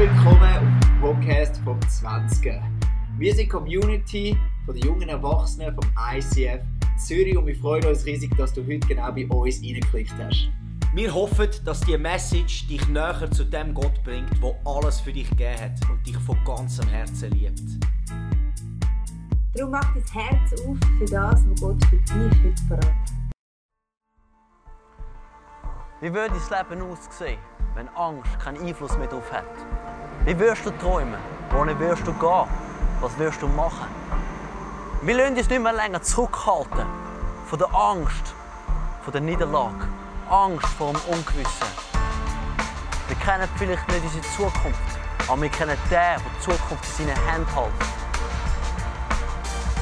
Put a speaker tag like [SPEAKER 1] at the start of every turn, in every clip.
[SPEAKER 1] willkommen auf dem Podcast vom 20. Wir sind die Community von den jungen Erwachsenen vom ICF Zürich und wir freuen uns riesig, dass du heute genau bei uns reingeklickt hast.
[SPEAKER 2] Wir hoffen, dass die Message dich näher zu dem Gott bringt, der alles für dich gegeben hat und dich von ganzem Herzen liebt.
[SPEAKER 3] Darum mach dein Herz auf für das, was Gott für dich heute hat.
[SPEAKER 4] Wie würde dein Leben aussehen, wenn Angst keinen Einfluss mehr darauf hat? Wie wirst du träumen? Wohin wirst du gehen? Was wirst du machen? Wir lassen uns nicht mehr länger zurückhalten von der Angst, von der Niederlage, Angst vor dem Ungewissen. Wir kennen vielleicht nicht unsere Zukunft, aber wir kennen den, der die Zukunft in seinen Händen hält.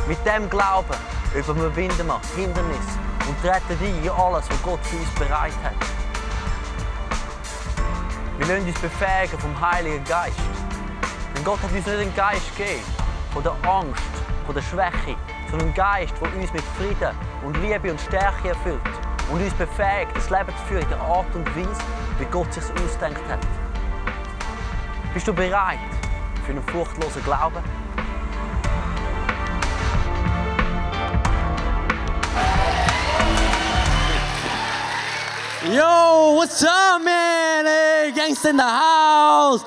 [SPEAKER 4] Mit dem Glauben überwinden wir Hindernisse und treten ein in alles, was Gott für uns bereit hat. Wir lassen uns befähigen vom Heiligen Geist. Denn Gott hat uns nicht einen Geist gegeben von der Angst, von der Schwäche, sondern einen Geist, der uns mit Frieden und Liebe und Stärke erfüllt und uns befähigt, das Leben zu führen in der Art und Weise, wie Gott sich ausdenkt hat. Bist du bereit für einen furchtlosen Glauben?
[SPEAKER 5] Yo, what's up, man? Hey, gangsta in the house.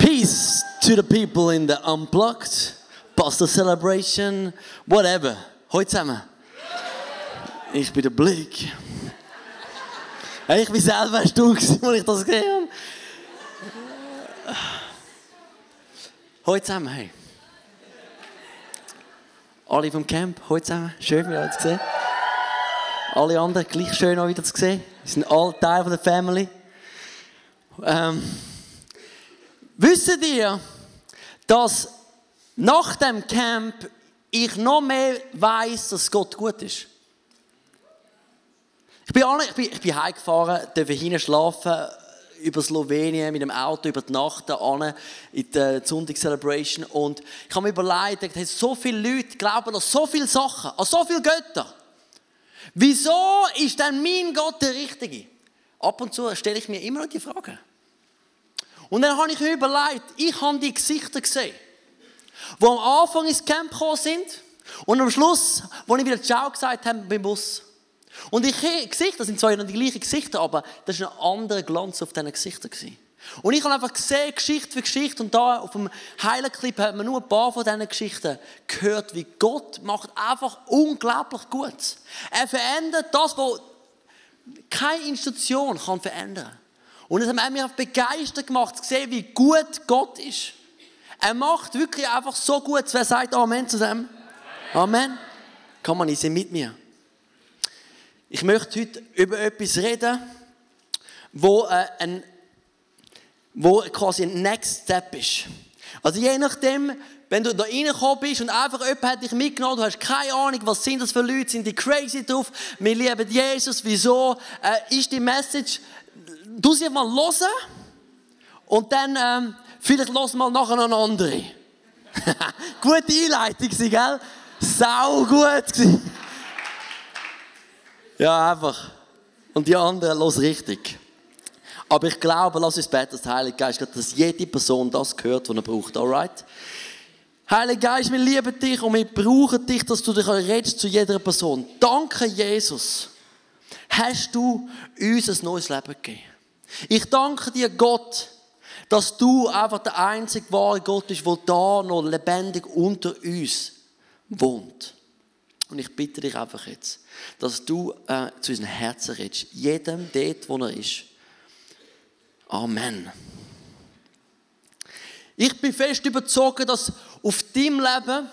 [SPEAKER 5] Peace to the people in the Unplugged, Pastor Celebration, whatever. Heute zusammen. Ich bin der Blick. Ich bin selber stumm, als ich das gesehen habe. Heute zusammen, hey. Alle vom Camp, heute zusammen. Schön, wir euch zu sehen. Alle anderen gleich schön auch wieder zu sehen. Sie sind alle Teil der Family. Ähm, wisst ihr, dass nach dem Camp ich noch mehr weiß, dass Gott gut ist? Ich bin, ich bin, ich bin heimgefahren, durfte hinten schlafen, über Slowenien mit dem Auto über die Nacht an in der Sonntag-Celebration und ich habe mir überlegt, es so viele Leute glauben an so viele Sachen, an so viele Götter. Wieso ist denn mein Gott der Richtige? Ab und zu stelle ich mir immer noch die Frage. Und dann habe ich mir überlegt, ich habe die Gesichter gesehen, die am Anfang ins Camp gekommen sind und am Schluss, wo ich wieder Ciao gesagt habe beim Bus. Und die Gesichter sind zwar noch die gleichen Gesichter, aber das war ein anderer Glanz auf diesen Gesichtern. Und ich habe einfach gesehen, Geschichte für Geschichte, und da auf dem Heilenclip hat man nur ein paar von diesen Geschichten gehört, wie Gott macht einfach unglaublich gut. Er verändert das, was keine Institution kann verändern. Und es hat mich begeistert gemacht, zu sehen, wie gut Gott ist. Er macht wirklich einfach so gut. Wer sagt Amen zu dem? Amen. Kann man nicht mit mir? Ich möchte heute über etwas reden, wo äh, ein wo quasi ein Next Step ist. Also je nachdem, wenn du da reingekommen bist und einfach jemand hat dich mitgenommen, du hast keine Ahnung, was sind das für Leute, sind die crazy drauf, wir lieben Jesus, wieso, äh, ist die Message, du sie mal hören und dann ähm, vielleicht los mal nachher eine andere. Gute Einleitung, gell? Sau gut. ja, einfach. Und die anderen los richtig. Aber ich glaube, lass uns beten, dass der Heilige Geist, dass jede Person das gehört, was er braucht. Alright? Heiliger Geist, wir lieben dich und wir brauchen dich, dass du dich redest zu jeder Person. Danke, Jesus, hast du uns ein neues Leben gegeben. Ich danke dir, Gott, dass du einfach der einzige wahre Gott bist, der da noch lebendig unter uns wohnt. Und ich bitte dich einfach jetzt, dass du äh, zu unseren Herzen redest. Jedem dort, wo er ist. Amen. Ich bin fest überzeugt, dass auf deinem Leben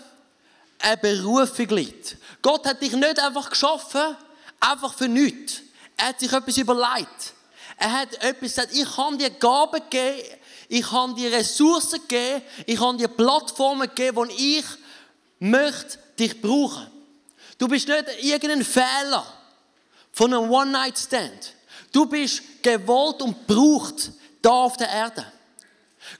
[SPEAKER 5] eine Berufung liegt. Gott hat dich nicht einfach geschaffen, einfach für nichts. Er hat sich etwas überlegt. Er hat etwas gesagt, ich kann dir Gaben geben, ich kann dir Ressourcen geben, ich kann dir Plattformen geben, wo ich möchte dich brauchen. Du bist nicht irgendein Fehler von einem One-Night-Stand. Du bist gewollt und braucht da auf der Erde.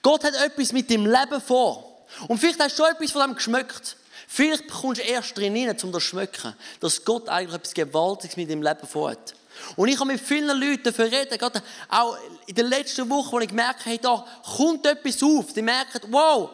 [SPEAKER 5] Gott hat etwas mit dem Leben vor. Und vielleicht hast du schon etwas von dem geschmeckt. Vielleicht bekommst du erst drin um das zu schmecken, dass Gott eigentlich etwas Gewaltiges mit dem Leben vorhat. Und ich habe mit vielen Leuten dafür reden, gerade auch in den letzten Wochen, wo ich gemerkt habe, da kommt etwas auf. Die merken, wow,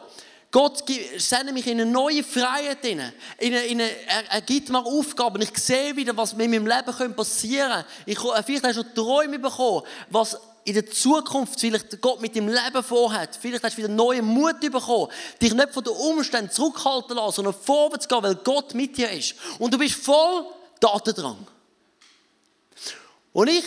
[SPEAKER 5] Gott sendet mich in eine neue Freiheit. In eine, in eine, er, er, gibt mir Aufgaben. Ich sehe wieder, was mit meinem Leben passieren könnte. Ich, äh, vielleicht hast du schon Träume bekommen, was in der Zukunft vielleicht Gott mit dem Leben vorhat. Vielleicht hast du wieder neuen Mut bekommen, dich nicht von den Umständen zurückhalten lassen, sondern vorwärts gehen, weil Gott mit dir ist. Und du bist voll Datendrang. Und ich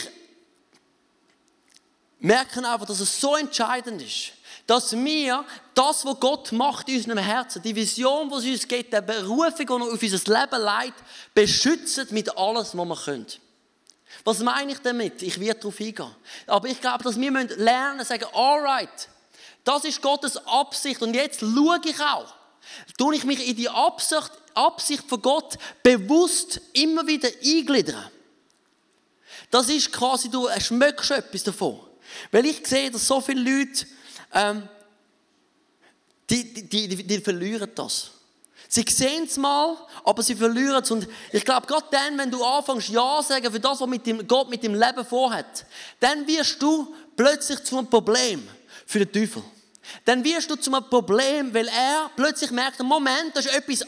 [SPEAKER 5] merke einfach, dass es so entscheidend ist, dass wir das, was Gott macht in unserem Herzen, die Vision, die es uns gibt, die Berufung, die auf unser Leben leitet, beschützen mit alles, was wir können. Was meine ich damit? Ich werde darauf eingehen. Aber ich glaube, dass wir lernen müssen, sagen, alright, das ist Gottes Absicht und jetzt schaue ich auch. Tue ich mich in die Absicht, Absicht von Gott bewusst immer wieder eingliedern. Das ist quasi, du schmeckst etwas davon. Weil ich sehe, dass so viele Leute, ähm, die, die, die, die verlieren das. Sie sehen es mal, aber sie verlieren es. Und ich glaube, gerade dann, wenn du anfängst, Ja sagen für das, was mit dem, Gott mit dem Leben vorhat, dann wirst du plötzlich zu einem Problem für den Teufel. Dann wirst du zu einem Problem, weil er plötzlich merkt, Moment, da ist etwas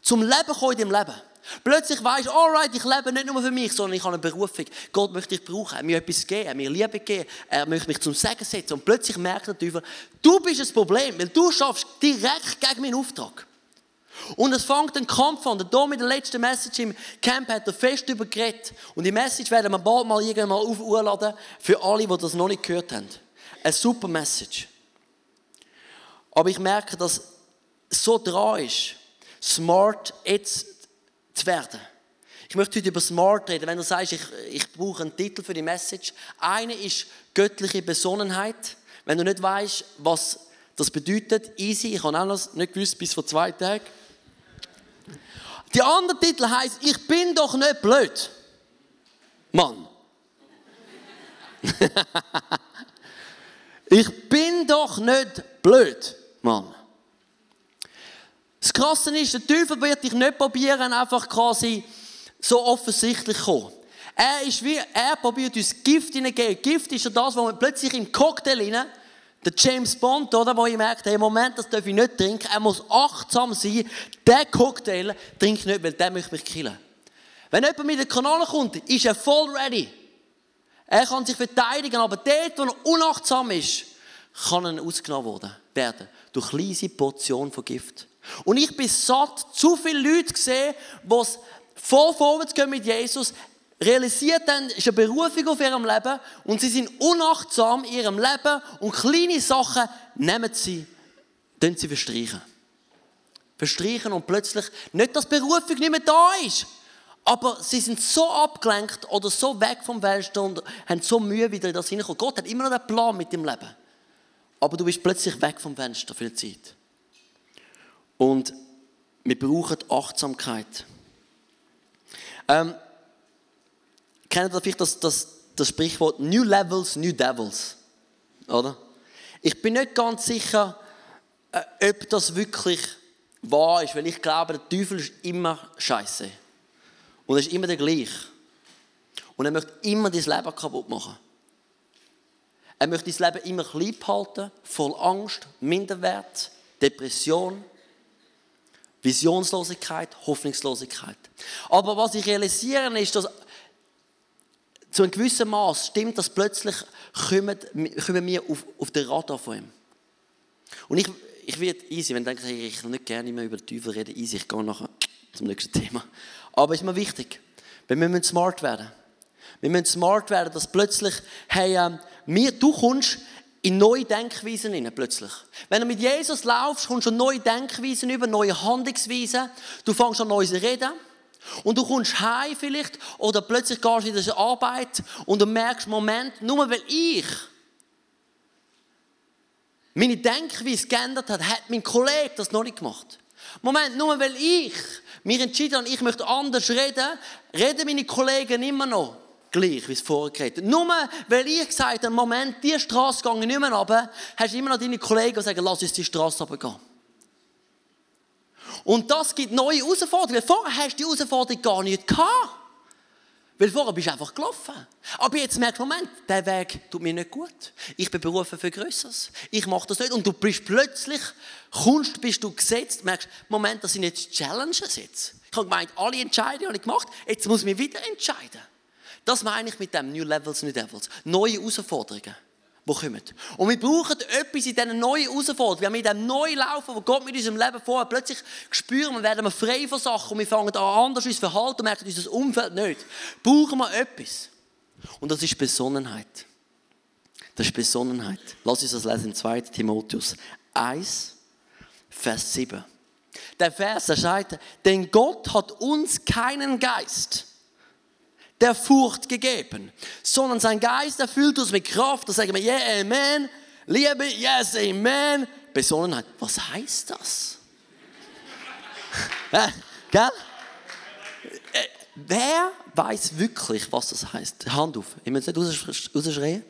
[SPEAKER 5] zum Leben gekommen in deinem Leben. Plötzlich weisst du, alright, ich lebe nicht nur für mich, sondern ich habe eine Berufung. Gott möchte dich brauchen, er mir etwas geben, er mir Liebe geben, er möchte mich zum Segen setzen. Und plötzlich merkt der Teufel, du bist das Problem, weil du schaffst direkt gegen meinen Auftrag. Und es fängt ein Kampf an. Der Dom in der letzten Message im Camp hat er fest über geredet. Und die Message werden wir bald mal irgendwann mal aufladen für alle, die das noch nicht gehört haben. Eine super Message. Aber ich merke, dass so dran ist, smart jetzt zu werden. Ich möchte heute über smart reden. Wenn du sagst, ich, ich brauche einen Titel für die Message. Eine ist göttliche Besonnenheit. Wenn du nicht weißt, was das bedeutet, easy. Ich habe auch noch nicht gewusst, bis vor zwei Tagen. Der andere Titel heißt, ich bin doch nicht blöd. Mann. ich bin doch nicht blöd, Mann. Das Krasse ist, der Teufel wird dich nicht probieren, einfach quasi so offensichtlich kommen. Er ist wie, er probiert uns Gift hineingeben. Gift ist ja das, was man plötzlich im Cocktail hinein der James Bond, oder, wo ich merkt, hey, Moment, das darf ich nicht trinken. Er muss achtsam sein. Der Cocktail trinke ich nicht, weil der möchte mich killen. Wenn jemand mit den Kanal kommt, ist er voll ready. Er kann sich verteidigen, aber dort, wo er unachtsam ist, kann er ausgenommen werden. Durch kleine Portionen von Gift. Und ich bin satt, zu viele Leute gesehen, die voll vorwärts gehen mit Jesus, realisiert dann, ist eine Berufung auf ihrem Leben und sie sind unachtsam in ihrem Leben und kleine Sachen nehmen sie, dann sie verstreichen. Verstreichen und plötzlich, nicht, dass Berufung nicht mehr da ist, aber sie sind so abgelenkt oder so weg vom Weltstand, haben so Mühe, wieder in das hineinkommen. Gott hat immer noch einen Plan mit dem Leben. Aber du bist plötzlich weg vom Fenster für eine Zeit. Und wir brauchen Achtsamkeit. Ähm, Kennt ihr vielleicht das, das, das Sprichwort New Levels, New Devils? Oder? Ich bin nicht ganz sicher, äh, ob das wirklich wahr ist, weil ich glaube, der Teufel ist immer scheiße. Und er ist immer der gleiche. Und er möchte immer dein Leben kaputt machen. Er möchte dein Leben immer klein halten, voll Angst, Minderwert, Depression, Visionslosigkeit, Hoffnungslosigkeit. Aber was ich realisiere, ist, dass zu einem gewissen Maß stimmt das plötzlich, kommen, kommen wir auf, auf den Radar von ihm. Und ich, ich werde easy, wenn du denkst, ich will nicht gerne mehr über den Teufel reden, easy, ich gehe nachher zum nächsten Thema. Aber es ist mir wichtig, weil wir müssen smart werden. Wir müssen smart werden, dass plötzlich, hey, ähm, wir, du kommst in neue Denkweisen rein, plötzlich. Wenn du mit Jesus laufst, kommst du neue Denkweisen über, neue Handlungsweisen. Du fängst an Neues reden. Und du kommst heim vielleicht oder plötzlich gehst du in die Arbeit und du merkst, Moment, nur weil ich meine Denkweise geändert habe, hat mein Kollege das noch nicht gemacht. Moment, nur weil ich mich entschieden habe, ich möchte anders reden, reden meine Kollegen immer noch gleich, wie es vorher geredet Nur weil ich gesagt habe, Moment, diese Straße gehe ich nicht mehr runter, hast du immer noch deine Kollegen, die sagen, lass uns die Straße runtergehen. Und das gibt neue Herausforderungen. Vorher hast du die Herausforderung gar nicht gehabt. Weil vorher bist du einfach gelaufen. Aber jetzt merkst du, Moment, der Weg tut mir nicht gut. Ich bin berufen für Größeres. Ich mache das nicht. Und du bist plötzlich, kommst, bist du gesetzt, merkst, Moment, das sind jetzt Challenges jetzt. Ich habe gemeint, alle Entscheidungen habe ich gemacht, jetzt muss ich mich wieder entscheiden. Das meine ich mit dem New Levels, New Devils. Neue Herausforderungen die kommen. Und wir brauchen etwas in diesen neuen Herausforderungen. Wir in diesem neuen Laufen, wo Gott mit unserem Leben vorhat, plötzlich spüren wir, werden wir frei von Sachen und wir fangen an, anders uns verhalten und merken unser Umfeld nicht. Brauchen wir etwas. Und das ist Besonnenheit. Das ist Besonnenheit. Lass uns das lesen im 2. Timotheus 1, Vers 7. Der Vers, der sagt, denn Gott hat uns keinen Geist der Furcht gegeben, sondern sein Geist erfüllt uns mit Kraft. Da sagen wir, yeah, amen. Liebe, yes, amen. Besonnenheit. Was heißt das? äh, gell? Äh, wer weiß wirklich, was das heißt? Hand auf. Ich muss nicht rausschreien.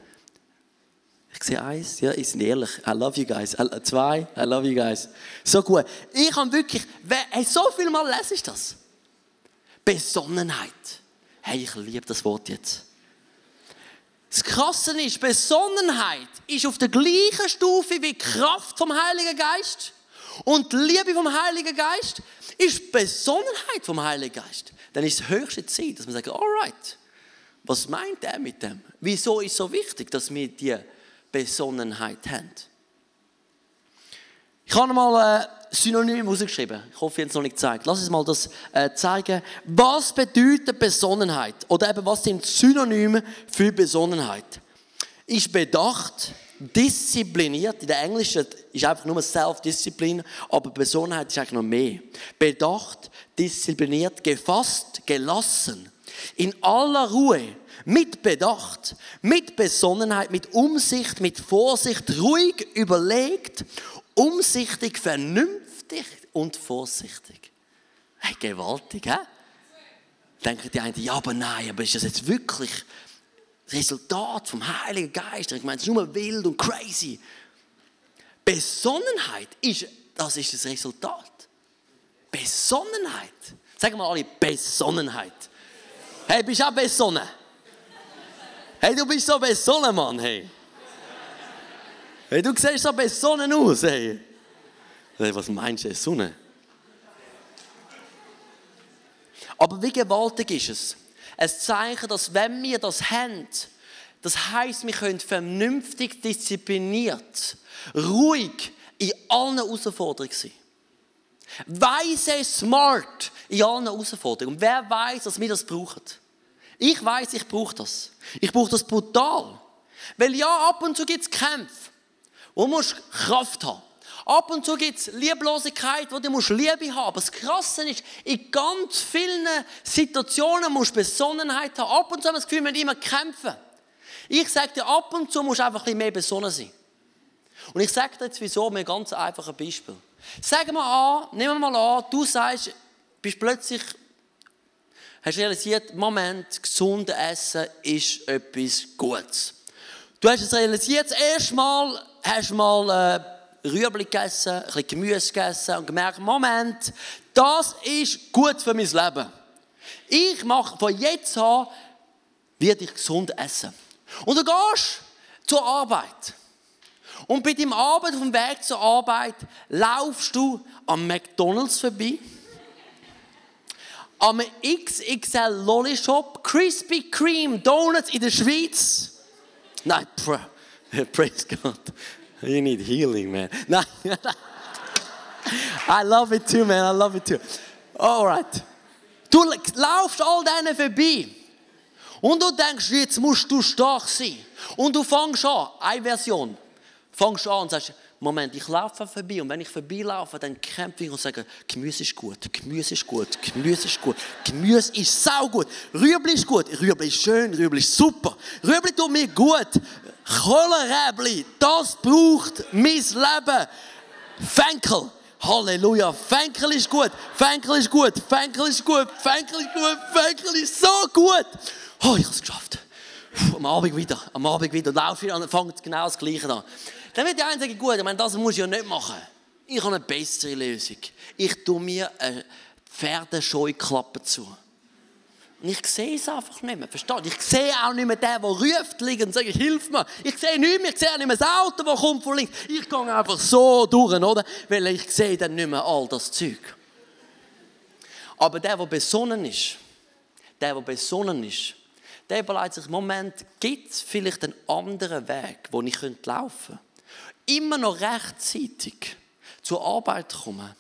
[SPEAKER 5] Ich sehe eins, ja, ich bin ehrlich. I love you guys. Zwei, I love you guys. So gut. Ich habe wirklich, hey, so viel Mal lese ich das. Besonnenheit. Hey, ich liebe das Wort jetzt. Das Krasse ist, Besonnenheit ist auf der gleichen Stufe wie Kraft vom Heiligen Geist. Und die Liebe vom Heiligen Geist ist Besonnenheit vom Heiligen Geist. Dann ist es höchste Zeit, dass man sagt, alright, was meint er mit dem? Wieso ist es so wichtig, dass wir diese Besonnenheit haben? Ich habe mal äh, Synonym rausgeschrieben. Ich hoffe, ich habe es noch nicht gezeigt. Lass uns mal das äh, zeigen. Was bedeutet Besonnenheit? Oder eben, was sind Synonyme für Besonnenheit? Ist bedacht, diszipliniert. In der Englischen ist einfach nur Self-Disziplin, aber Besonnenheit ist eigentlich noch mehr. Bedacht, diszipliniert, gefasst, gelassen. In aller Ruhe, mit Bedacht, mit Besonnenheit, mit Umsicht, mit Vorsicht, ruhig überlegt umsichtig, vernünftig und vorsichtig. Hey, gewaltig, hä? Denken die einen, ja, aber nein, aber ist das jetzt wirklich das Resultat vom Heiligen Geist? Ich meine, es ist nur wild und crazy. Besonnenheit ist, das ist das Resultat. Besonnenheit. Sagen wir alle, Besonnenheit. Hey, bist du auch besonnen? Hey, du bist so besonnen, Mann, hey. Hey, du siehst so besonnen aus, hey was meinst du, Sonne? Aber wie gewaltig ist es? Ein Zeichen, dass wenn wir das haben, das heißt, wir können vernünftig, diszipliniert, ruhig in allen Herausforderungen sein. Weise, smart in allen Herausforderungen. Und wer weiß, dass wir das brauchen? Ich weiß, ich brauche das. Ich brauche das brutal. Weil ja, ab und zu gibt es Kämpfe du musst Kraft haben Ab und zu gibt es Lieblosigkeit, wo du musst Liebe haben Aber das Krasse ist, in ganz vielen Situationen musst du Besonnenheit haben. Ab und zu haben wir das Gefühl, wir müssen immer kämpfen. Ich sage dir, ab und zu musst du einfach ein bisschen mehr besonnen sein. Und ich sage dir jetzt wieso, mit einem ganz einfachen Beispiel. Sagen wir an, nehmen wir mal an, du sagst, bist plötzlich, hast realisiert, Moment, gesundes Essen ist etwas Gutes. Du hast es realisiert, das erste Mal hast du mal äh, Rüebli gegessen, ein bisschen Gemüse gegessen und gemerkt, Moment, das ist gut für mein Leben. Ich mache von jetzt an, werde ich gesund essen. Und du gehst zur Arbeit. Und bei deinem Arbeit, auf dem Weg zur Arbeit, laufst du am McDonalds vorbei, am XXL Lolly Shop, Krispy Kreme Donuts in der Schweiz, Nein, praise God. You need healing, man. Nein. I love it too, man. I love it too. Alright. Du laufst all denen vorbei. Und du denkst, jetzt musst du stark sein. Und du fängst an, eine Version, fängst an und sagst, Moment, ich laufe vorbei und wenn ich vorbeilaufe, dann kämpfe ich und sage, Gemüse ist gut, Gemüse ist gut, Gemüse ist gut, Gemüse ist sau gut, Rüebli ist gut, Rüebli ist schön, Rüebli ist super, Rüebli tut mir gut, Kohlenräbli, das braucht mein Leben. Fenkel, Halleluja, Fenkel ist gut, Fenkel ist gut, Fenkel ist gut, Fenkel ist gut, Fenkel ist so gut. Oh, ich habe es geschafft. Am Abend wieder, am Abend wieder, laufe ich an und fange genau das Gleiche an. Dann wird der eine sagen, gut, ich meine, das muss ich ja nicht machen. Ich habe eine bessere Lösung. Ich tue mir eine Pferdescheuklappe zu. Und ich sehe es einfach nicht mehr. Versteht? Ich sehe auch nicht mehr den, der ruft und sagt, hilf mir. Ich sehe nicht mehr, ich sehe auch nicht mehr das Auto, das kommt von links. Ich gehe einfach so durch, oder? Weil ich sehe dann nicht mehr all das Zeug. Aber der, der besonnen ist, der, der besonnen ist, der überlegt sich, Moment, gibt es vielleicht einen anderen Weg, wo ich laufen könnte? Immer noch rechtzeitig zur Arbeit kommen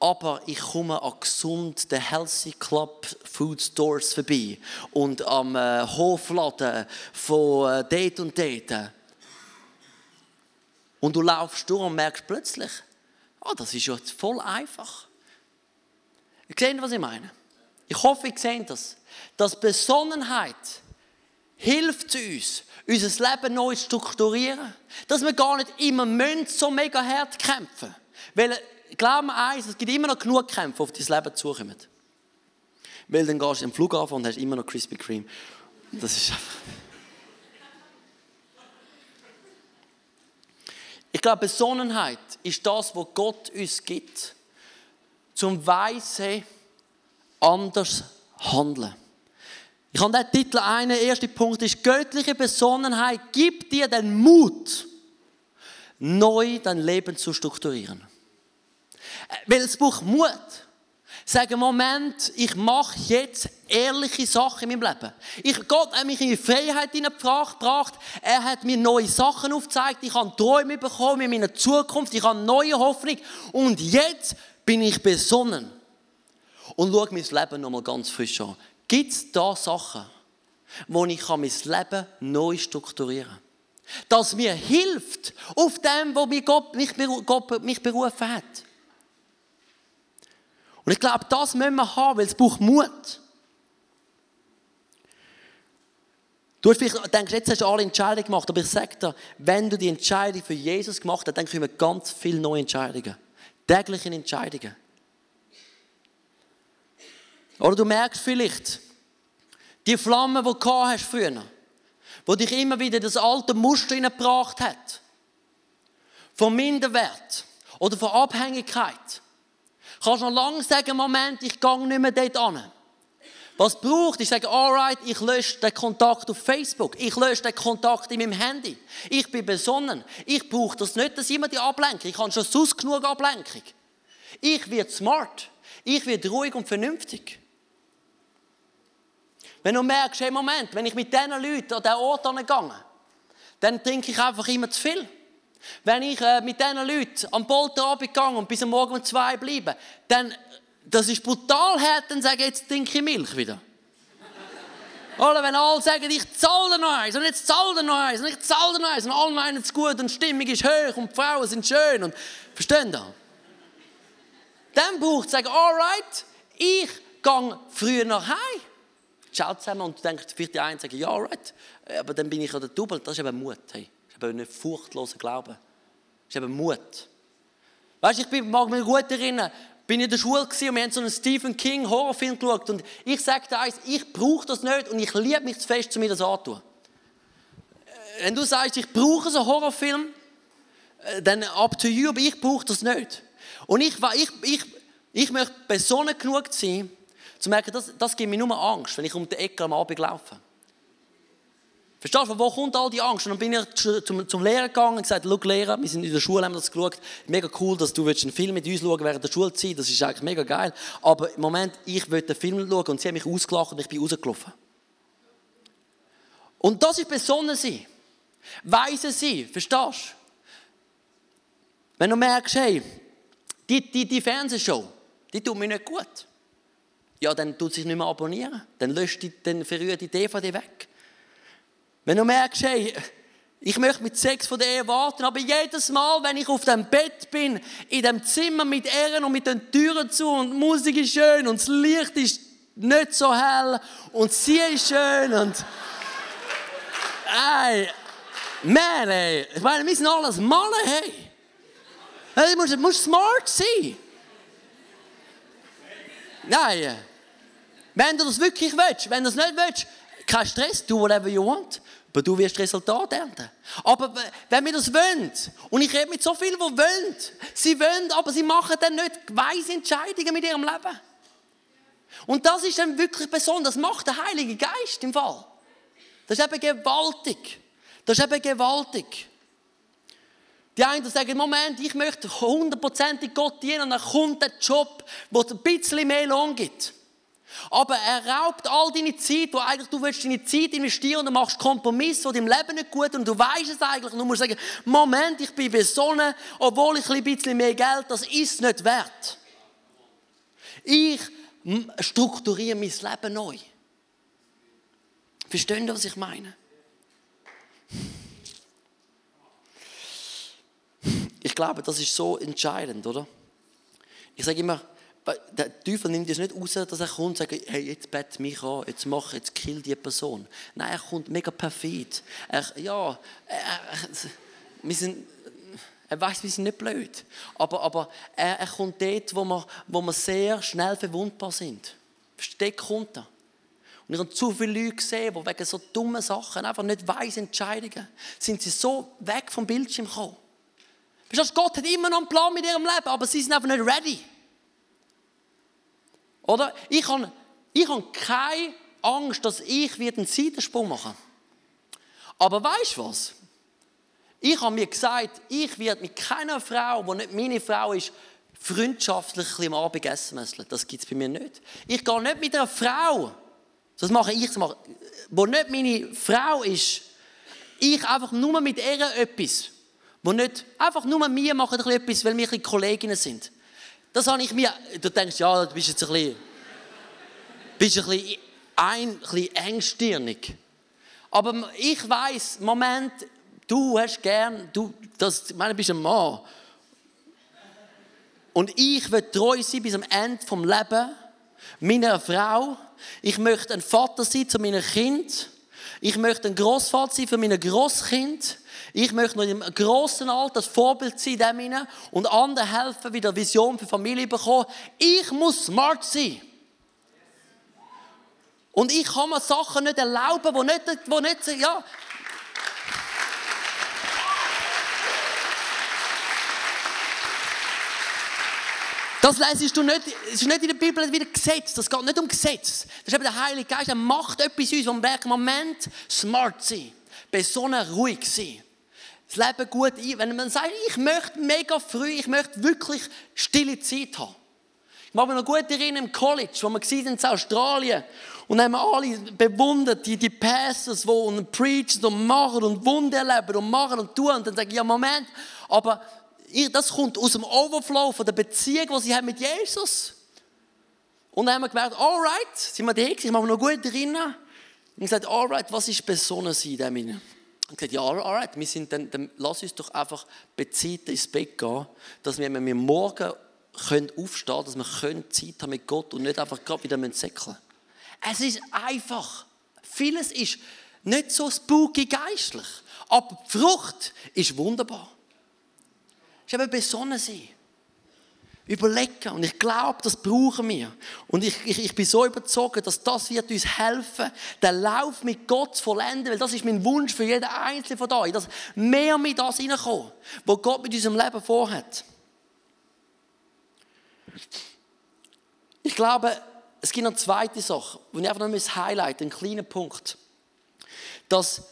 [SPEAKER 5] aber ich komme an gesund den Healthy Club Food Stores vorbei und am äh, Hofladen von äh, dort und dort. Und du laufst durch und merkst plötzlich, oh, das ist ja voll einfach. Ihr seht, was ich meine? Ich hoffe, ihr seht das. Dass Besonnenheit hilft uns, unser Leben neu zu strukturieren. Dass wir gar nicht immer so mega hart kämpfen. Weil glaub mir eins, es gibt immer noch genug Kämpfe, auf dein Leben zukommen. Weil dann gehst du im Flughafen und hast immer noch Krispy Kreme. Das ist einfach... Ich glaube, Besonnenheit ist das, was Gott uns gibt, zum Weise anders handeln. Ich habe den Titel einen. Der erste Punkt ist, göttliche Besonnenheit gibt dir den Mut, neu dein Leben zu strukturieren. Weil es braucht Mut. Sagen, Moment, ich mache jetzt ehrliche Sachen in meinem Leben. Ich, Gott hat mich in die Freiheit gebracht. Er hat mir neue Sachen aufgezeigt. Ich habe Träume bekommen in meiner Zukunft. Ich habe neue Hoffnung. Und jetzt bin ich besonnen. Und schaue mein Leben nochmal ganz frisch an. Gibt es da Sachen, wo ich mein Leben neu strukturieren kann? Das mir hilft auf dem, wo mich Gott mich berufen hat. Und ich glaube, das müssen wir haben, weil es braucht Mut. Du vielleicht, denkst, jetzt hast du alle Entscheidungen gemacht, aber ich sage dir, wenn du die Entscheidung für Jesus gemacht hast, dann kommen ganz viele neue Entscheidungen. Tägliche Entscheidungen. Oder du merkst vielleicht, die Flamme, die du hast früher, die dich immer wieder das alte Muster hineingebracht hat, von Minderwert oder von Abhängigkeit, kannst noch lange sagen, Moment, ich gehe nicht mehr dort an. Was braucht? Ich sage, alright, ich lösche den Kontakt auf Facebook. Ich lösche den Kontakt in meinem Handy. Ich bin besonnen. Ich brauche das nicht, dass immer die Ablenkung. Ich habe schon sonst genug Ablenkung. Ich werde smart. Ich werde ruhig und vernünftig. Wenn du merkst, hey Moment, wenn ich mit diesen Leuten an diesen Ort gehe, dann trinke ich einfach immer zu viel. Wenn ich äh, mit diesen Leuten am Polterabend gehe und bis am Morgen um zwei bleibe, dann, das ist brutal hart, dann sage ich, jetzt trinke ich Milch wieder. Oder wenn alle sagen, ich zahle noch eins und jetzt zahle noch eins und ich zahle noch eins und alle meinen es gut und die Stimmung ist hoch und die Frauen sind schön und verstehen da? Dann braucht es sagen, alright, ich gehe früher nach Hause. Schaut zusammen und denkt vielleicht die einen sagen, ja, alright, aber dann bin ich an der Double, das ist eben Mut. Hey eben nicht furchtloser Glauben. Das ist eben Mut. Weißt du, ich bin, mag mich gut erinnern, bin in der Schule und wir haben so einen Stephen King Horrorfilm geschaut und ich dir eins, ich brauche das nicht und ich liebe mich zu fest, zu mir das anzutun. Äh, wenn du sagst, ich brauche so einen Horrorfilm, äh, dann up to you, aber ich brauche das nicht. Und ich, ich, ich, ich möchte besonnen genug sein, zu merken, das, das gibt mir nur Angst, wenn ich um die Ecke am Abend laufe. Verstehst du, von wo kommt all die Angst? Und dann bin ich zum, zum Lehrer gegangen und gesagt, schau Lehrer, wir sind in der Schule, haben das geschaut, mega cool, dass du einen Film mit uns schauen während der Schulzeit, das ist eigentlich mega geil. Aber im Moment, ich will den Film schauen und sie haben mich ausgelacht und ich bin rausgelaufen. Und das ist besonnen sein. Weise sein, verstehst du? Wenn du merkst, hey, die, die, die Fernsehshow, die tut mir nicht gut. Ja, dann tut sich nicht mehr abonnieren. Dann löscht die, dann verrührt die DVD weg. Wenn du merkst, hey, ich möchte mit Sex von der Ehe warten, aber jedes Mal, wenn ich auf dem Bett bin, in dem Zimmer mit Ehren und mit den Türen zu und die Musik ist schön und das Licht ist nicht so hell und sie ist schön und ey, man, ey, ich meine, wir sind alles Männer, hey. Du musst, musst smart sein. Nein, wenn du das wirklich willst, wenn du das nicht willst, kein Stress, do whatever you want. Aber du wirst Resultat ernten. Aber wenn wir das wollen, und ich rede mit so vielen, die wollen, sie wollen, aber sie machen dann nicht weise Entscheidungen mit ihrem Leben. Und das ist dann wirklich besonders. Das macht der Heilige Geist im Fall. Das ist eben gewaltig. Das ist eben gewaltig. Die einen sagen, Moment, ich möchte hundertprozentig Gott dienen und dann kommt der Job, wo es ein bisschen mehr Lohn gibt. Aber er raubt all deine Zeit, wo eigentlich du willst deine Zeit investieren und du machst Kompromisse, die deinem Leben nicht gut und du weißt es eigentlich und du musst sagen, Moment, ich bin besonnen, obwohl ich ein bisschen mehr Geld, das ist nicht wert. Ich strukturiere mein Leben neu. Verstehen Sie, was ich meine? Ich glaube, das ist so entscheidend, oder? Ich sage immer, der Teufel nimmt es nicht raus, dass er kommt und sagt, hey, jetzt bett mich an, jetzt mach, jetzt kill die Person. Nein, er kommt mega perfid. Er, ja, er, wir sind, er weiß, wir sind nicht blöd. Aber, aber er, er kommt dort, wo wir, wo wir sehr schnell verwundbar sind. Dort kommt er. Und ich habe zu viele Leute gesehen, die wegen so dummen Sachen einfach nicht weise Entscheidungen sind sie so weg vom Bildschirm gekommen. Gott hat immer noch einen Plan mit ihrem Leben, aber sie sind einfach nicht ready. Oder? Ich habe, ich habe keine Angst, dass ich einen Seitensprung machen Aber weißt du was? Ich habe mir gesagt, ich werde mit keiner Frau, die nicht meine Frau ist, freundschaftlich am Abend essen müssen. Das gibt es bei mir nicht. Ich gehe nicht mit einer Frau, das mache ich, das mache, die nicht meine Frau ist, ich einfach nur mit ihr etwas. Wo nicht einfach nur wir machen etwas, weil wir Kolleginnen sind. Das habe ich mir, du denkst, ja, du bist jetzt ein bisschen, bist ein bisschen, ein, ein bisschen engstirnig. Aber ich weiß, Moment, du hast gern, du, das, ich meine, du bist ein Mann. Und ich will treu sein bis am Ende vom Leben meiner Frau. Ich möchte ein Vater sein zu meinem Kind. Ich möchte ein Großvater sein für meine Großkind. Ich möchte noch im grossen Alter das Vorbild sein dem und anderen helfen, wieder Vision für Familie bekommen. Ich muss smart sein. Und ich kann mir Sachen nicht erlauben, die nicht, die nicht ja. Das lesest du nicht, es ist nicht in der Bibel wieder Gesetz, das geht nicht um Gesetz. Das ist eben der Heilige Geist, er macht etwas in uns, wo wir Moment, smart sein, besonnen, ruhig sein das Leben gut ein. Wenn man sagt, ich möchte mega früh, ich möchte wirklich stille Zeit haben. Ich mag mich noch gut erinnern im College, wo wir waren in Australien und haben alle bewundert, die, die Pastors, die und preachen und machen und Wunder erleben und machen und tun. Und dann sage ich, ja Moment, aber das kommt aus dem Overflow von der Beziehung, die sie haben mit Jesus. Und dann haben wir gemerkt, alright, sind wir da, ich mag mich noch gut erinnern. Und gesagt, alright, was ist besonnen sein in dem und gesagt, ja, alright, wir sind dann, dann lass uns doch einfach bezahlt ins Bett gehen, dass wir, wenn wir morgen können aufstehen können, dass wir Zeit haben mit Gott und nicht einfach gerade wieder säckeln Es ist einfach. Vieles ist nicht so spooky geistlich, aber die Frucht ist wunderbar. Es ist eben besonnen sein überlegen. Und ich glaube, das brauchen wir. Und ich, ich, ich bin so überzeugt, dass das wird uns helfen, den Lauf mit Gott zu vollenden, weil das ist mein Wunsch für jeden Einzelnen von euch, dass mehr mit das hineinkommt, was Gott mit unserem Leben vorhat. Ich glaube, es gibt noch eine zweite Sache, die ich einfach noch highlighten einen kleinen Punkt. Dass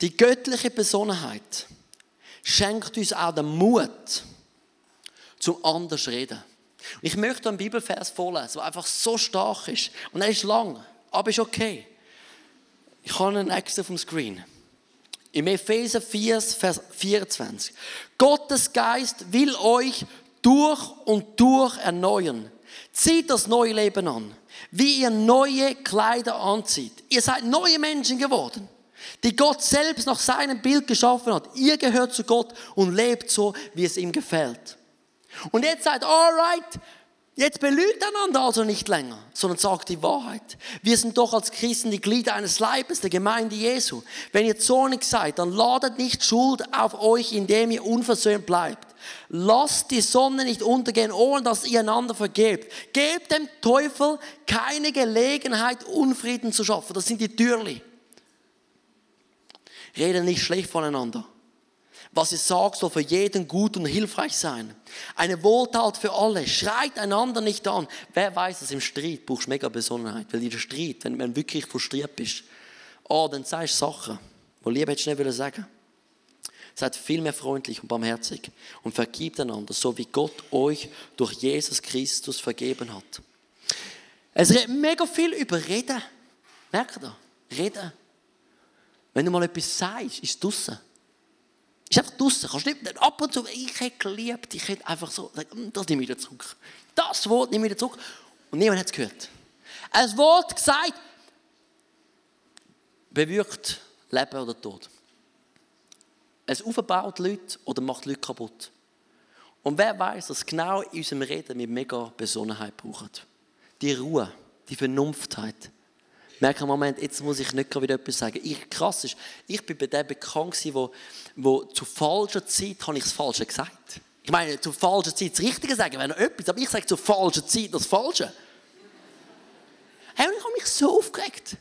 [SPEAKER 5] die göttliche Besonnenheit, schenkt uns auch den Mut, zum anders zu reden. Und ich möchte einen Bibelvers vorlesen, der einfach so stark ist. Und er ist lang, aber ist okay. Ich habe einen extra vom Screen. Im Epheser 4, Vers 24. Gottes Geist will euch durch und durch erneuern. Zieht das neue Leben an, wie ihr neue Kleider anzieht. Ihr seid neue Menschen geworden die Gott selbst nach seinem Bild geschaffen hat. Ihr gehört zu Gott und lebt so, wie es ihm gefällt. Und jetzt seid, alright, jetzt belügt einander also nicht länger, sondern sagt die Wahrheit. Wir sind doch als Christen die Glieder eines Leibes, der Gemeinde Jesu. Wenn ihr zornig seid, dann ladet nicht Schuld auf euch, indem ihr unversöhnt bleibt. Lasst die Sonne nicht untergehen, ohne dass ihr einander vergebt. Gebt dem Teufel keine Gelegenheit, Unfrieden zu schaffen. Das sind die Türli reden nicht schlecht voneinander. Was ihr sagt, soll für jeden gut und hilfreich sein. Eine Wohltat für alle. Schreit einander nicht an. Wer weiß, dass im Streit brauchst du mega Besonnenheit. Weil in der Streit, wenn du wirklich frustriert bist, oh, dann sagst du Sachen, die Liebe hättest du nicht sagen Seid vielmehr freundlich und barmherzig und vergibt einander, so wie Gott euch durch Jesus Christus vergeben hat. Es redet mega viel über Reden. Merkt ihr? Reden. Wenn du mal etwas sagst, ist es draussen. Ist einfach draussen. Kannst nicht, ab und zu, ich hätte geliebt, ich hätte einfach so, hm, das nehme ich wieder zurück. Das Wort nehme ich wieder zurück. Und niemand hat es gehört. Ein Wort gesagt, bewirkt Leben oder Tod. Es aufbaut Leute oder macht Leute kaputt. Und wer weiß, dass genau in unserem Reden wir mega Besonnenheit brauchen. Die Ruhe, die Vernunftheit. Merke im Moment, jetzt muss ich nicht wieder etwas sagen. Ich, krass ist, ich bin bei dem bekannt gewesen, wo, wo zu falscher Zeit habe ich das Falsche gesagt. Ich meine, zu falscher Zeit das Richtige sagen wäre noch etwas, aber ich sage zu falscher Zeit das Falsche. Hey, und ich habe mich so aufgeregt.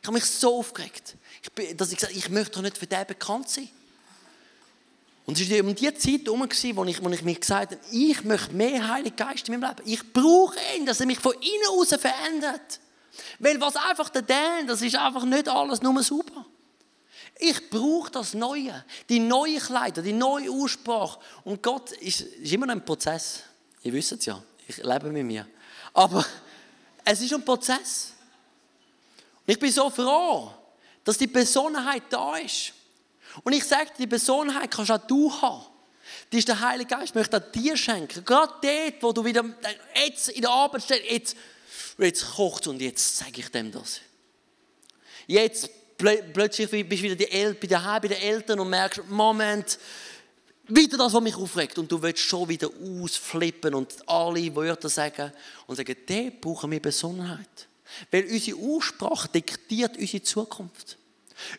[SPEAKER 5] Ich habe mich so aufgeregt, ich bin, dass ich gesagt ich möchte doch nicht für den bekannt sein. Und es war um die Zeit herum, wo ich, wo ich mir gesagt habe, ich möchte mehr Heiligen Geist in meinem Leben. Ich brauche ihn, dass er mich von innen aus verändert. Weil was einfach der Dan, das ist einfach nicht alles nur super. Ich brauche das Neue, die neue Kleider, die neue Aussprache. Und Gott ist, ist immer noch ein Prozess. Ihr wisst es ja, ich lebe mit mir. Aber es ist ein Prozess. Und ich bin so froh, dass die Besonnenheit da ist. Und ich sage die Besonnenheit kannst auch du haben. Die ist der Heilige Geist, möchte dir schenken. Gerade dort, wo du wieder jetzt in der Arbeit stehst, jetzt, jetzt kocht und jetzt sage ich dem das. Jetzt plötzlich bist du wieder die bei, der, bei den Eltern und merkst, Moment, wieder das, was mich aufregt. Und du willst schon wieder ausflippen und alle Wörter sagen und sagen, der brauchen wir Besonnenheit. Weil unsere Aussprache diktiert unsere Zukunft.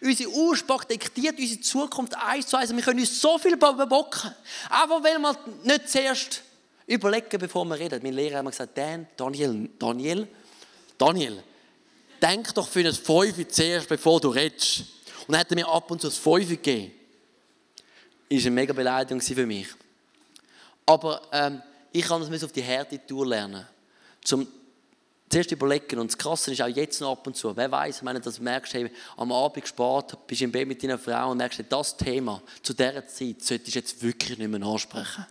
[SPEAKER 5] Unsere Aussprache diktiert unsere Zukunft eins zu eins. Wir können uns so viel überbocken. Aber wenn wir nicht zuerst überlegen, bevor wir reden. Mein Lehrer hat mir gesagt, Dan, Daniel, Daniel, Daniel, denk doch für ein Fünfe zuerst, bevor du redest. Und dann hat er mir ab und zu ein Fünfe gegeben. Das war eine mega Beleidigung für mich. Aber ähm, ich kann das auf die Härte Tour lernen. Zum zuerst überlegen. Und das Krasse ist auch jetzt noch ab und zu. Wer weiß, dass du merkst, hey, am Abend gespart, bist im Bett mit deiner Frau und merkst, hey, das Thema zu dieser Zeit solltest du jetzt wirklich nicht mehr ansprechen.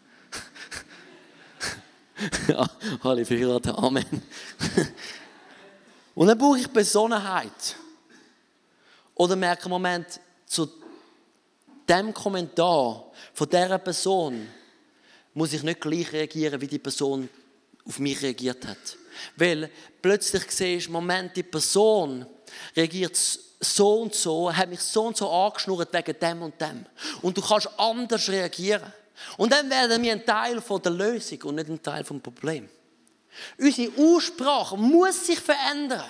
[SPEAKER 5] ja, alle verheiratet, Amen. und dann brauche ich Besonnenheit. Oder merke, Moment, zu dem Kommentar von dieser Person muss ich nicht gleich reagieren, wie die Person auf mich reagiert hat. Weil plötzlich siehst du, Moment, die Person reagiert so und so, hat mich so und so angeschnurrt wegen dem und dem. Und du kannst anders reagieren. Und dann werden wir ein Teil von der Lösung und nicht ein Teil vom Problem. Unsere Aussprache muss sich verändern.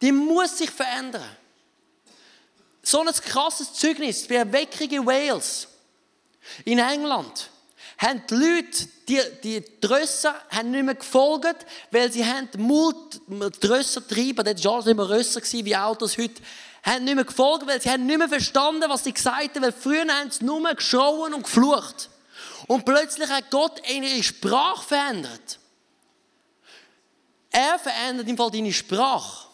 [SPEAKER 5] Die muss sich verändern. So ein krasses Zeugnis bei Erweckung in Wales, in England haben die Leute, die, die Trösser, haben nicht mehr gefolgt, weil sie haben Mut, Trösser treiben, das war alles nicht mehr Rösser wie Autos heute, haben nicht mehr gefolgt, weil sie haben nicht mehr verstanden, was sie gesagt haben, weil früher haben sie nur geschrauen und geflucht. Und plötzlich hat Gott ihre Sprache verändert. Er verändert im Fall deine Sprache.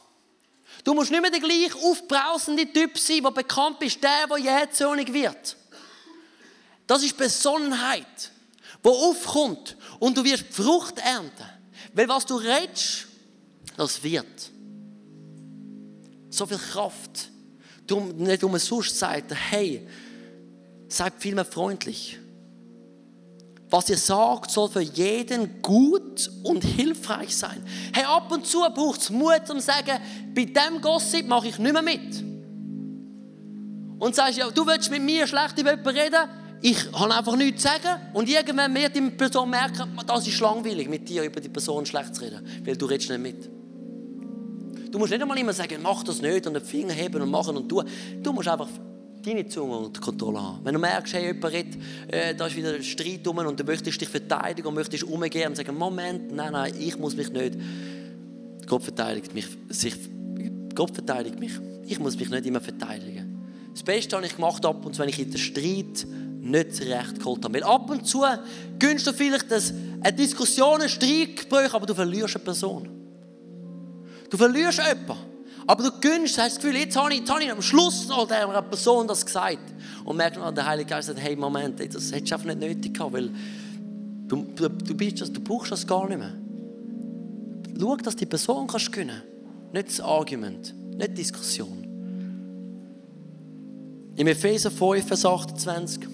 [SPEAKER 5] Du musst nicht mehr der gleich aufbrausende Typ sein, der bekannt ist, der, der jähzornig wird. Das ist Besonnenheit wo aufkommt und du wirst Frucht ernten. Weil was du redest, das wird. So viel Kraft. Du nicht umsonst sagt, hey, seid vielmehr freundlich. Was ihr sagt, soll für jeden gut und hilfreich sein. Hey, ab und zu braucht es Mut, um zu sagen, bei diesem Gossip mache ich nicht mehr mit. Und sagst, ja, du willst mit mir schlecht über jemanden reden, ich habe einfach nichts zu sagen und irgendwann wird die Person merken, das ist langweilig, mit dir über die Person schlecht zu reden, weil du redest nicht mit. Du musst nicht einmal immer sagen, mach das nicht und den Finger heben und machen und tun. Du musst einfach deine Zunge unter Kontrolle haben. Wenn du merkst, hey, jemand redet, äh, da ist wieder ein Streit um und du möchtest dich verteidigen und möchtest umgehen und sagen, Moment, nein, nein, ich muss mich nicht. Gott verteidigt mich. Sich, Gott verteidigt mich. Ich muss mich nicht immer verteidigen. Das Beste habe ich gemacht ab und zu, wenn ich in den Streit nicht zurecht geholt habe. Weil ab und zu gönnst du vielleicht eine Diskussion, einen Streitgespräch, aber du verlierst eine Person. Du verlierst jemanden. Aber du gönnst, hast das Gefühl, jetzt habe ich, jetzt ich am Schluss noch der Person das gesagt. Und merkst, oh, der Heilige Geist sagt, hey, Moment, das hättest du einfach nicht nötig gehabt, weil du, du, du, bist das, du brauchst das gar nicht mehr. Schau, dass die Person kannst gewinnen nicht das Argument, nicht Diskussion. Im Epheser 5, Vers 28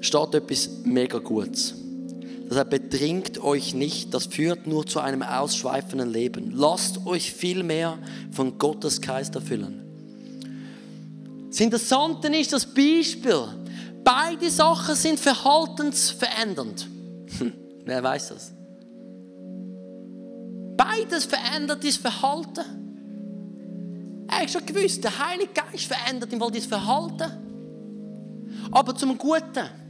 [SPEAKER 5] steht etwas mega Gutes. Das heißt, betrinkt euch nicht, das führt nur zu einem ausschweifenden Leben. Lasst euch vielmehr von Gottes Geist erfüllen. Das Interessante ist das Beispiel. Beide Sachen sind verhaltensverändernd. Wer weiß das? Beides verändert dein Verhalten. Er hat schon gewusst, der Heilige Geist verändert ihm wohl dein Verhalten. Aber zum Guten.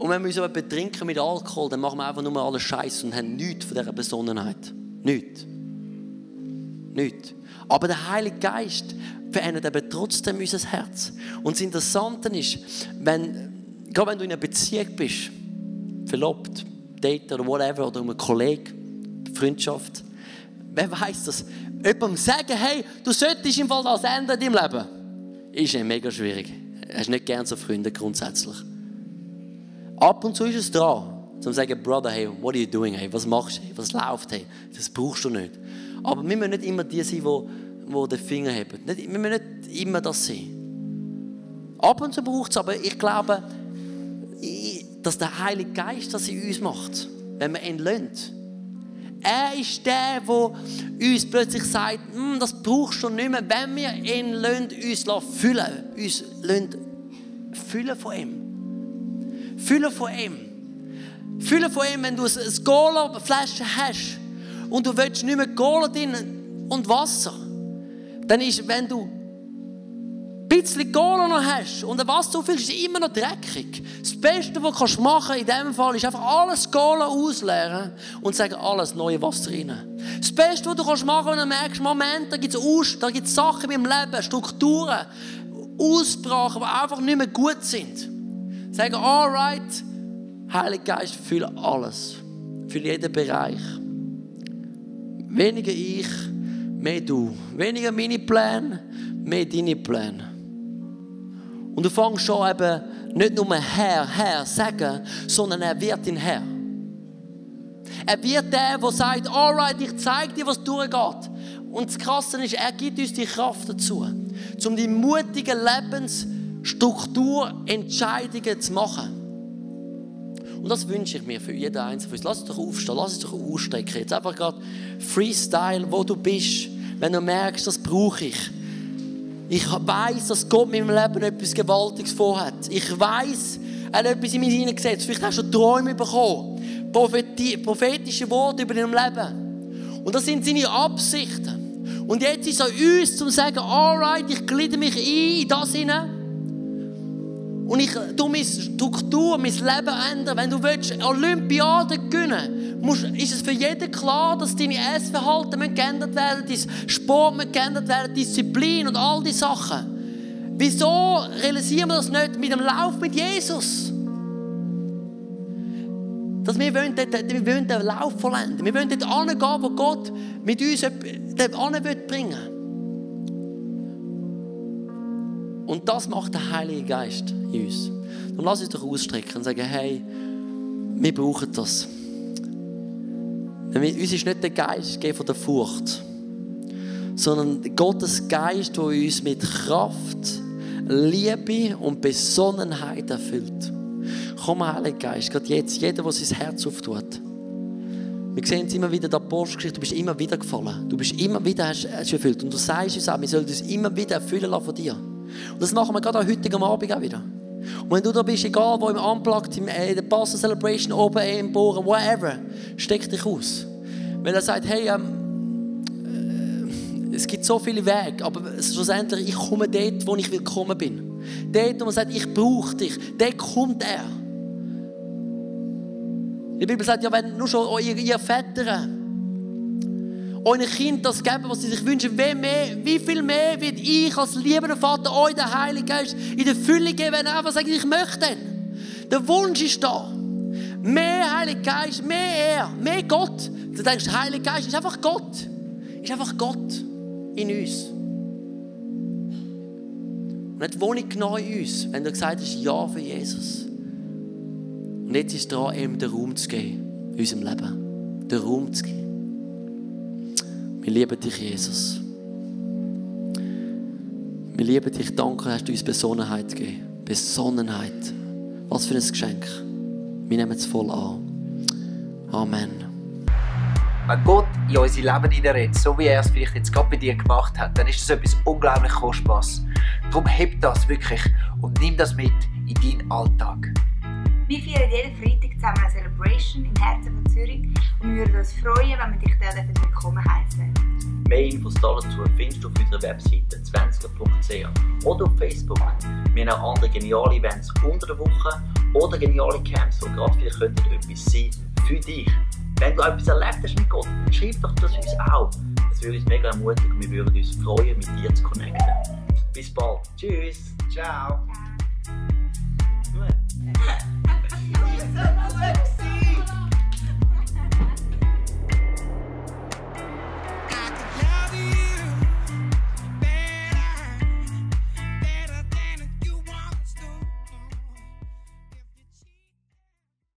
[SPEAKER 5] Und wenn wir uns aber betrinken mit Alkohol, dann machen wir einfach nur alles Scheiß und haben nichts von dieser Besonnenheit. Nichts. Nichts. Aber der Heilige Geist verändert eben trotzdem unser Herz. Und das Interessante ist, wenn, gerade wenn du in einer Beziehung bist, verlobt, Date oder whatever, oder um einen Kollegen, Freundschaft, wer weiß das? Jemandem sagen, hey, du solltest im Fall das ändern in deinem Leben, ist ja mega schwierig. Hast nicht gerne so Freunde grundsätzlich. Ab und zu ist es dran, zu sagen, Brother, hey, what are you doing? Hey, was machst du? Hey, was läuft? Hey, das brauchst du nicht. Aber wir müssen nicht immer die sein, die, den Finger haben. Wir müssen nicht immer das sein. Ab und zu braucht es, aber ich glaube, dass der Heilige Geist das in uns macht, wenn wir ihn lönt. Er ist der, der uns plötzlich sagt, hm, das brauchst du nicht mehr, wenn wir ihn lönt, uns füllen, uns lönt, füllen von ihm. Füllen von ihm. Füllen von ihm, wenn du eine Cola-Flasche hast und du willst nicht mehr Cola drin und Wasser, dann ist, wenn du ein bisschen Cola noch hast und ein Wasser auffüllst, ist es immer noch dreckig. Das Beste, was du machen kannst in diesem Fall, ist einfach alles Cola ausleeren und sagen, alles neue Wasser rein. Das Beste, was du machen kannst, wenn du merkst, Moment, da gibt es da gibt's Sachen in meinem Leben, Strukturen, Ausbrachen, die einfach nicht mehr gut sind. Sagen, alright, Heiliger Geist, fühle alles. Fühle jeden Bereich. Weniger ich, mehr du. Weniger meine Pläne, mehr deine Pläne. Und du fängst schon eben nicht nur Herr, Herr sagen, sondern er wird dein Herr. Er wird der, der sagt, alright, ich zeige dir, was durchgeht. Und das Krasse ist, er gibt uns die Kraft dazu, um die mutigen Lebensstruktur Entscheidungen zu machen. Und das wünsche ich mir für jeden Einzelnen von uns. Lass uns doch aufstehen, lass uns doch ausstrecken. Jetzt einfach gerade Freestyle, wo du bist. Wenn du merkst, das brauche ich. Ich weiß, dass Gott mit meinem Leben etwas Gewaltiges vorhat. Ich weiß, er hat etwas in mich hineingesetzt. Vielleicht hast du Träume bekommen. prophetische Worte über dein Leben. Und das sind seine Absichten. Und jetzt ist es an uns, zu sagen, alright, ich gliede mich ein in das hinein und ich tu meine Struktur, mein Leben ändern. Wenn du willst, Olympiade gewinnen musst, ist es für jeden klar, dass deine Essverhalten geändert werden, dein Sport geändert werden, Disziplin und all diese Sachen. Wieso realisieren wir das nicht mit dem Lauf mit Jesus? Dass wir wollen, wir wollen den Lauf vollenden. Wir wollen dort angehen, wo Gott mit uns dort bringen will. Und das macht der Heilige Geist in uns. Dann lass uns doch ausstrecken und sagen, hey, wir brauchen das. Uns ist nicht der Geist von der Furcht, sondern Gottes Geist, der uns mit Kraft, Liebe und Besonnenheit erfüllt. Komm, Heiliger Geist, gerade jetzt, jeder, der sein Herz auftut. Wir sehen es immer wieder in der Apostelgeschichte, du bist immer wieder gefallen. Du bist immer wieder hast, hast erfüllt. Und du sagst uns auch, wir sollen uns immer wieder erfüllen lassen von dir. Und das machen wir gerade am heutigen Abend auch wieder. Und wenn du da bist, egal wo im Unplugged, in der Pastor Celebration, oben im Bohren, whatever, steck dich aus. Weil er sagt, hey, ähm, äh, es gibt so viele Wege, aber schlussendlich, ich komme dort, wo ich willkommen bin. Dort, wo man sagt, ich brauche dich, dort kommt er. Die Bibel sagt ja, wenn nur schon ihr Väter euren Kindern das geben, was sie sich wünschen. Wie, mehr, wie viel mehr wird ich als liebender Vater euch den Heiligen Geist in der Fülle geben, wenn ihr einfach sagt, ich möchte. Der Wunsch ist da. Mehr Heiliger Geist, mehr Er, mehr Gott. Du denkst, Heiliger Geist ist einfach Gott. Ist einfach Gott in uns. Und nicht Wohnung genau in uns, wenn du gesagt hast, Ja für Jesus. Und jetzt ist es dran, ihm den Raum zu geben in unserem Leben. Den Raum zu geben. Wir lieben dich, Jesus. Wir lieben dich. Danke, hast du uns Besonnenheit gegeben. Besonnenheit. Was für ein Geschenk. Wir nehmen es voll an. Amen.
[SPEAKER 1] Wenn Gott in unser Leben hineinredet, so wie er es vielleicht jetzt gerade bei dir gemacht hat, dann ist das etwas unglaublich Kostbares. Darum heb das wirklich und nimm das mit in deinen Alltag.
[SPEAKER 3] Wir feiern jeden Freitag zusammen eine Celebration im Herzen von Zürich würden uns freuen, wenn wir dich dort willkommen heißen.
[SPEAKER 4] Mehr Infos dazu findest du auf unserer Webseite 20.ch oder auf Facebook. Wir haben auch andere geniale Events unter der Woche oder geniale Camps, die gerade vielleicht könnten etwas sein für dich. Wenn du etwas erlebt hast mit Gott, dann schreib doch das uns auch. Das würde uns mega ermutigen und wir würden uns freuen, mit dir zu connecten. Bis bald. Tschüss.
[SPEAKER 1] Ciao.
[SPEAKER 4] Gut.